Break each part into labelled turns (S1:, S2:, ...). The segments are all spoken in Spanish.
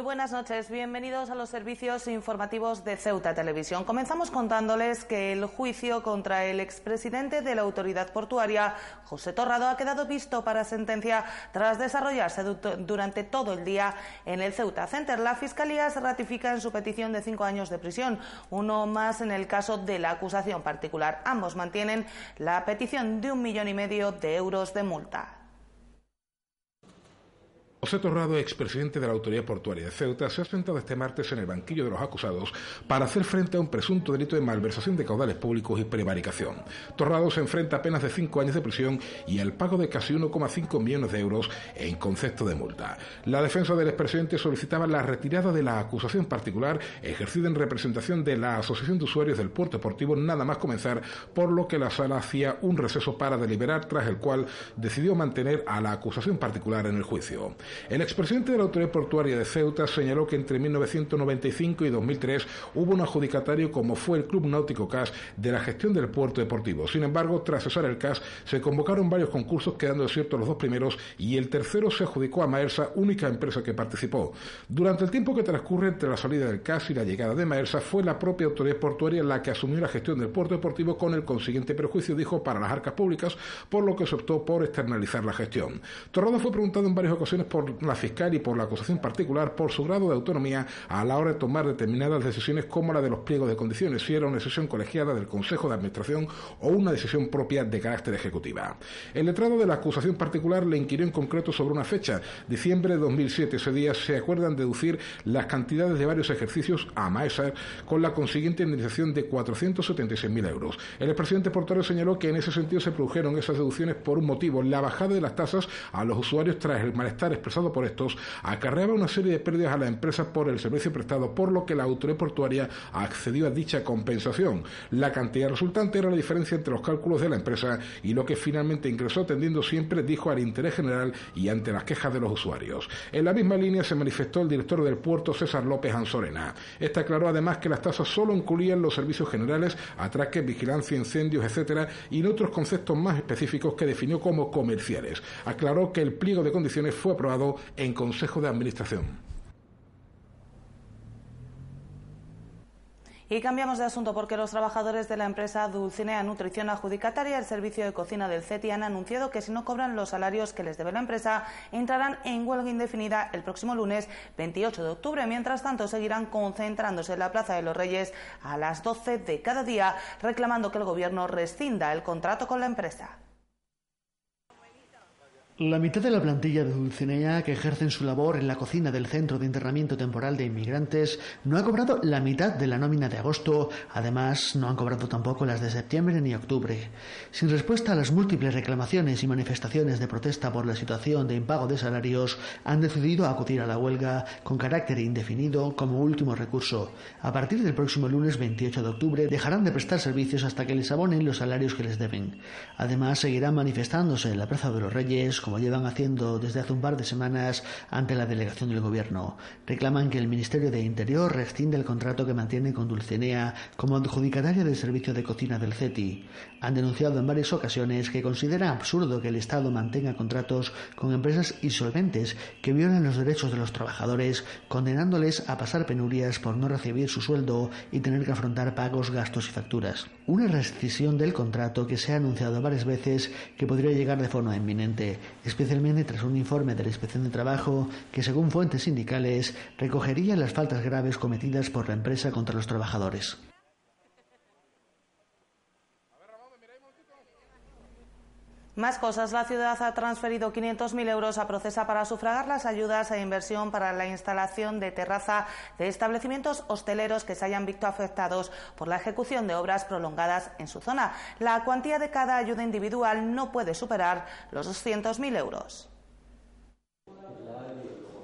S1: Buenas noches. Bienvenidos a los servicios informativos de Ceuta Televisión. Comenzamos contándoles que el juicio contra el expresidente de la autoridad portuaria, José Torrado, ha quedado visto para sentencia tras desarrollarse durante todo el día en el Ceuta Center. La Fiscalía se ratifica en su petición de cinco años de prisión, uno más en el caso de la acusación particular. Ambos mantienen la petición de un millón y medio de euros de multa.
S2: José Torrado, expresidente de la Autoridad Portuaria de Ceuta, se ha sentado este martes en el banquillo de los acusados para hacer frente a un presunto delito de malversación de caudales públicos y prevaricación. Torrado se enfrenta a penas de cinco años de prisión y al pago de casi 1,5 millones de euros en concepto de multa. La defensa del expresidente solicitaba la retirada de la acusación particular ejercida en representación de la Asociación de Usuarios del Puerto Deportivo nada más comenzar, por lo que la sala hacía un receso para deliberar, tras el cual decidió mantener a la acusación particular en el juicio. El expresidente de la Autoridad Portuaria de Ceuta señaló que entre 1995 y 2003 hubo un adjudicatario como fue el Club Náutico CAS de la gestión del puerto deportivo. Sin embargo, tras cesar el CAS, se convocaron varios concursos quedando desiertos los dos primeros y el tercero se adjudicó a Maersa, única empresa que participó. Durante el tiempo que transcurre entre la salida del CAS y la llegada de Maersa, fue la propia Autoridad Portuaria la que asumió la gestión del puerto deportivo con el consiguiente perjuicio, dijo, para las arcas públicas, por lo que se optó por externalizar la gestión. Torrado fue preguntado en varias ocasiones por la fiscal y por la acusación particular por su grado de autonomía a la hora de tomar determinadas decisiones como la de los pliegos de condiciones, si era una decisión colegiada del Consejo de Administración o una decisión propia de carácter ejecutiva. El letrado de la acusación particular le inquirió en concreto sobre una fecha, diciembre de 2007. Ese día se acuerdan deducir las cantidades de varios ejercicios a Maesar con la consiguiente indemnización de 476.000 euros. El expresidente portuario señaló que en ese sentido se produjeron esas deducciones por un motivo, la bajada de las tasas a los usuarios tras el malestar expresado por estos acarreaba una serie de pérdidas a la empresa por el servicio prestado, por lo que la autoridad portuaria accedió a dicha compensación. La cantidad resultante era la diferencia entre los cálculos de la empresa y lo que finalmente ingresó atendiendo siempre, dijo, al interés general y ante las quejas de los usuarios. En la misma línea se manifestó el director del puerto, César López Anzorena. Este aclaró además que las tasas solo incluían los servicios generales, atraques, vigilancia, incendios, etcétera, y en otros conceptos más específicos que definió como comerciales. Aclaró que el pliego de condiciones fue aprobado en Consejo de Administración.
S1: Y cambiamos de asunto porque los trabajadores de la empresa Dulcinea Nutrición adjudicataria el servicio de cocina del CETI han anunciado que si no cobran los salarios que les debe la empresa entrarán en huelga indefinida el próximo lunes 28 de octubre. Mientras tanto seguirán concentrándose en la Plaza de los Reyes a las 12 de cada día reclamando que el gobierno rescinda el contrato con la empresa.
S3: La mitad de la plantilla de Dulcinea que ejercen su labor en la cocina del Centro de Internamiento Temporal de Inmigrantes no ha cobrado la mitad de la nómina de agosto. Además, no han cobrado tampoco las de septiembre ni octubre. Sin respuesta a las múltiples reclamaciones y manifestaciones de protesta por la situación de impago de salarios, han decidido acudir a la huelga con carácter indefinido como último recurso. A partir del próximo lunes 28 de octubre dejarán de prestar servicios hasta que les abonen los salarios que les deben. Además, seguirán manifestándose en la Plaza de los Reyes como llevan haciendo desde hace un par de semanas ante la delegación del Gobierno. Reclaman que el Ministerio de Interior rescinde el contrato que mantiene con Dulcinea como adjudicataria del servicio de cocina del CETI. Han denunciado en varias ocasiones que considera absurdo que el Estado mantenga contratos con empresas insolventes que violan los derechos de los trabajadores, condenándoles a pasar penurias por no recibir su sueldo y tener que afrontar pagos, gastos y facturas. Una rescisión del contrato que se ha anunciado varias veces que podría llegar de forma inminente especialmente tras un informe de la Inspección de Trabajo que, según fuentes sindicales, recogería las faltas graves cometidas por la empresa contra los trabajadores.
S1: Más cosas. La ciudad ha transferido 500.000 euros a Procesa para sufragar las ayudas e inversión para la instalación de terraza de establecimientos hosteleros que se hayan visto afectados por la ejecución de obras prolongadas en su zona. La cuantía de cada ayuda individual no puede superar los 200.000 euros.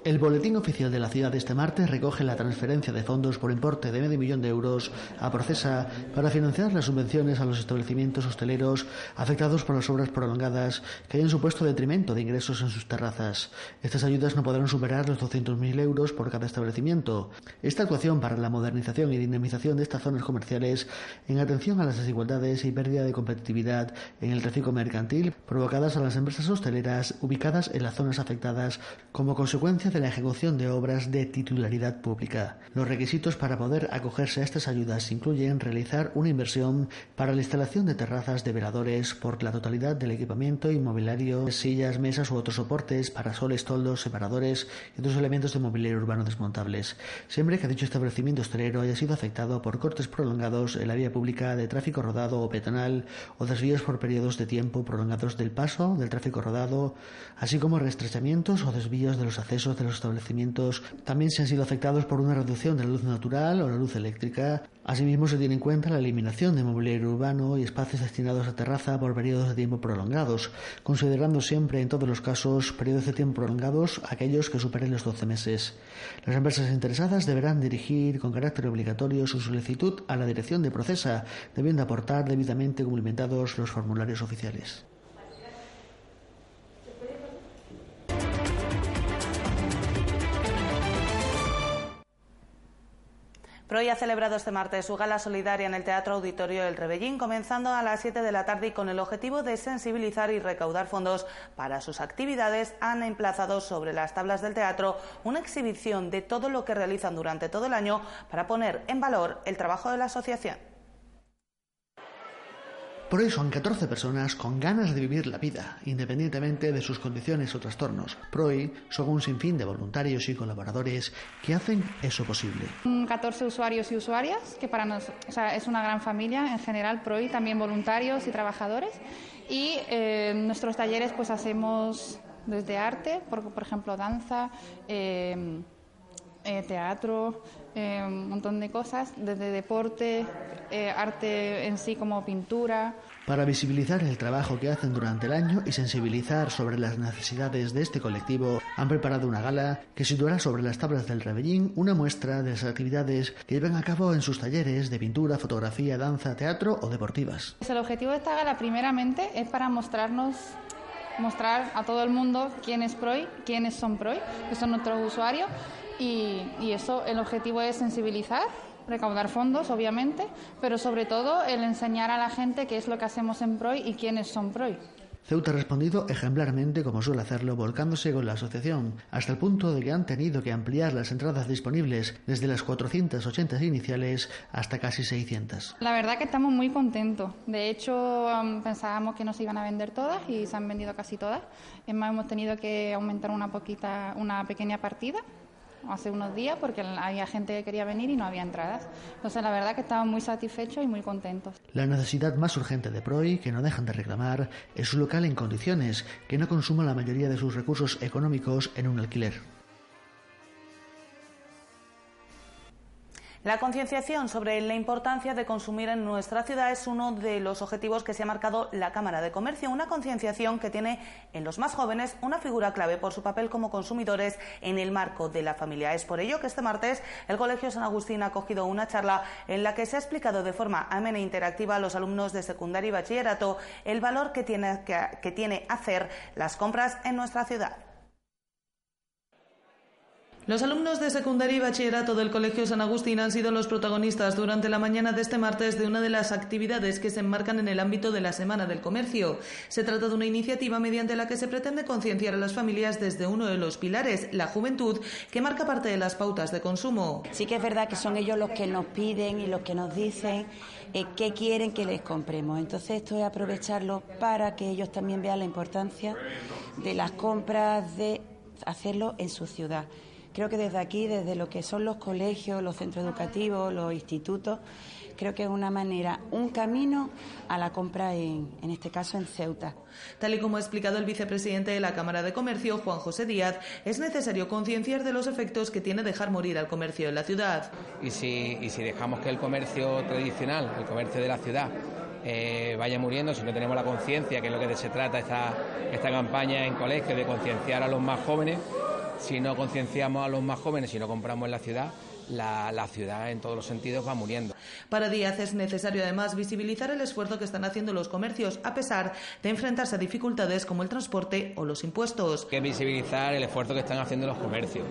S3: El boletín oficial de la ciudad de este martes recoge la transferencia de fondos por importe de medio millón de euros a Procesa para financiar las subvenciones a los establecimientos hosteleros afectados por las obras prolongadas que hayan supuesto detrimento de ingresos en sus terrazas. Estas ayudas no podrán superar los 200.000 euros por cada establecimiento. Esta actuación para la modernización y dinamización de estas zonas comerciales en atención a las desigualdades y pérdida de competitividad en el tráfico mercantil provocadas a las empresas hosteleras ubicadas en las zonas afectadas como consecuencia de la ejecución de obras de titularidad pública. Los requisitos para poder acogerse a estas ayudas incluyen realizar una inversión para la instalación de terrazas de veladores por la totalidad del equipamiento inmobiliario, sillas, mesas u otros soportes, parasoles, toldos, separadores y otros elementos de mobiliario urbano desmontables, siempre que dicho establecimiento hostelero haya sido afectado por cortes prolongados en la vía pública de tráfico rodado o peatonal o desvíos por periodos de tiempo prolongados del paso del tráfico rodado, así como restrechamientos o desvíos de los accesos de los establecimientos también se han sido afectados por una reducción de la luz natural o la luz eléctrica. Asimismo, se tiene en cuenta la eliminación de mobiliario urbano y espacios destinados a terraza por periodos de tiempo prolongados, considerando siempre en todos los casos periodos de tiempo prolongados aquellos que superen los 12 meses. Las empresas interesadas deberán dirigir con carácter obligatorio su solicitud a la dirección de Procesa, debiendo aportar debidamente cumplimentados los formularios oficiales.
S1: Proy ha celebrado este martes su gala solidaria en el Teatro Auditorio del Rebellín, comenzando a las 7 de la tarde y con el objetivo de sensibilizar y recaudar fondos para sus actividades. Han emplazado sobre las tablas del teatro una exhibición de todo lo que realizan durante todo el año para poner en valor el trabajo de la asociación.
S3: Por eso son 14 personas con ganas de vivir la vida, independientemente de sus condiciones o trastornos. PROI son un sinfín de voluntarios y colaboradores que hacen eso posible.
S4: 14 usuarios y usuarias, que para nosotros es una gran familia en general, PROI, también voluntarios y trabajadores. Y eh, nuestros talleres pues hacemos desde arte, por, por ejemplo danza, eh, eh, teatro, eh, un montón de cosas, desde deporte, eh, arte en sí como pintura.
S3: Para visibilizar el trabajo que hacen durante el año y sensibilizar sobre las necesidades de este colectivo, han preparado una gala que situará sobre las tablas del Rebellín una muestra de las actividades que llevan a cabo en sus talleres de pintura, fotografía, danza, teatro o deportivas.
S4: Pues el objetivo de esta gala primeramente es para mostrarnos mostrar a todo el mundo quién es PROI, quiénes son PROI, que son nuestros usuarios y, eso, el objetivo es sensibilizar, recaudar fondos, obviamente, pero sobre todo el enseñar a la gente qué es lo que hacemos en PROI y quiénes son PROI.
S3: Ceuta ha respondido ejemplarmente como suele hacerlo, volcándose con la asociación, hasta el punto de que han tenido que ampliar las entradas disponibles desde las 480 iniciales hasta casi 600.
S4: La verdad que estamos muy contentos. De hecho, pensábamos que no se iban a vender todas y se han vendido casi todas. Es más, hemos tenido que aumentar una poquita, una pequeña partida hace unos días porque había gente que quería venir y no había entradas. Entonces, la verdad que estamos muy satisfechos y muy contentos.
S3: La necesidad más urgente de PROI, que no dejan de reclamar, es su local en condiciones, que no consuma la mayoría de sus recursos económicos en un alquiler.
S1: La concienciación sobre la importancia de consumir en nuestra ciudad es uno de los objetivos que se ha marcado la Cámara de Comercio, una concienciación que tiene en los más jóvenes una figura clave por su papel como consumidores en el marco de la familia. Es por ello que este martes el Colegio San Agustín ha acogido una charla en la que se ha explicado de forma amena e interactiva a los alumnos de secundaria y bachillerato el valor que tiene, que tiene hacer las compras en nuestra ciudad. Los alumnos de secundaria y bachillerato del Colegio San Agustín han sido los protagonistas durante la mañana de este martes de una de las actividades que se enmarcan en el ámbito de la Semana del Comercio. Se trata de una iniciativa mediante la que se pretende concienciar a las familias desde uno de los pilares, la juventud, que marca parte de las pautas de consumo.
S5: Sí que es verdad que son ellos los que nos piden y los que nos dicen eh, qué quieren que les compremos. Entonces esto es aprovecharlo para que ellos también vean la importancia de las compras, de hacerlo en su ciudad. Creo que desde aquí, desde lo que son los colegios, los centros educativos, los institutos, creo que es una manera, un camino a la compra en, en este caso en Ceuta.
S1: Tal y como ha explicado el vicepresidente de la Cámara de Comercio, Juan José Díaz, es necesario concienciar de los efectos que tiene dejar morir al comercio en la ciudad.
S6: Y si, y si dejamos que el comercio tradicional, el comercio de la ciudad, eh, vaya muriendo, si no tenemos la conciencia, que es lo que se trata esta, esta campaña en colegio, de concienciar a los más jóvenes, si no concienciamos a los más jóvenes, si no compramos en la ciudad, la, ciudad en todos los sentidos va muriendo.
S1: Para Díaz es necesario además visibilizar el esfuerzo que están haciendo los comercios, a pesar de enfrentarse a dificultades como el transporte o los impuestos.
S6: Hay que visibilizar el esfuerzo que están haciendo los comercios.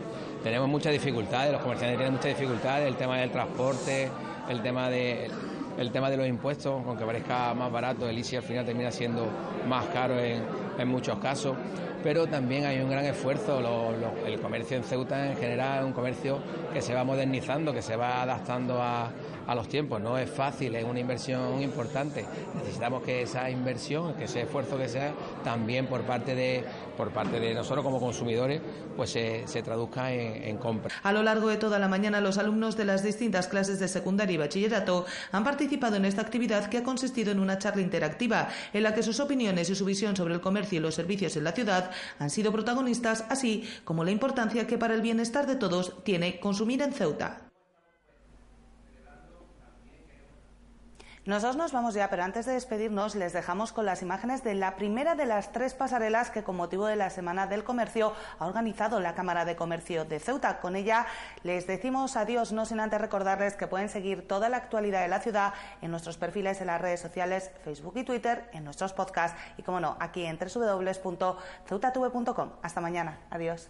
S6: Tenemos muchas dificultades, los comerciantes tienen muchas dificultades, el tema del transporte, el tema de el tema de los impuestos, aunque parezca más barato, el ICI al final termina siendo más caro en, en muchos casos pero también hay un gran esfuerzo. el comercio en Ceuta en general es un comercio que se va modernizando, que se va adaptando a, a los tiempos. No es fácil, es una inversión importante. Necesitamos que esa inversión, que ese esfuerzo que sea, también por parte de, por parte de nosotros como consumidores, pues se, se traduzca en, en compra.
S1: A lo largo de toda la mañana, los alumnos de las distintas clases de secundaria y bachillerato han participado en esta actividad que ha consistido en una charla interactiva en la que sus opiniones y su visión sobre el comercio y los servicios en la ciudad han sido protagonistas, así como la importancia que para el bienestar de todos tiene consumir en Ceuta. Nosotros nos vamos ya, pero antes de despedirnos les dejamos con las imágenes de la primera de las tres pasarelas que con motivo de la Semana del Comercio ha organizado la Cámara de Comercio de Ceuta. Con ella les decimos adiós, no sin antes recordarles que pueden seguir toda la actualidad de la ciudad en nuestros perfiles en las redes sociales, Facebook y Twitter, en nuestros podcasts y, como no, aquí en www.ceutatv.com. Hasta mañana. Adiós.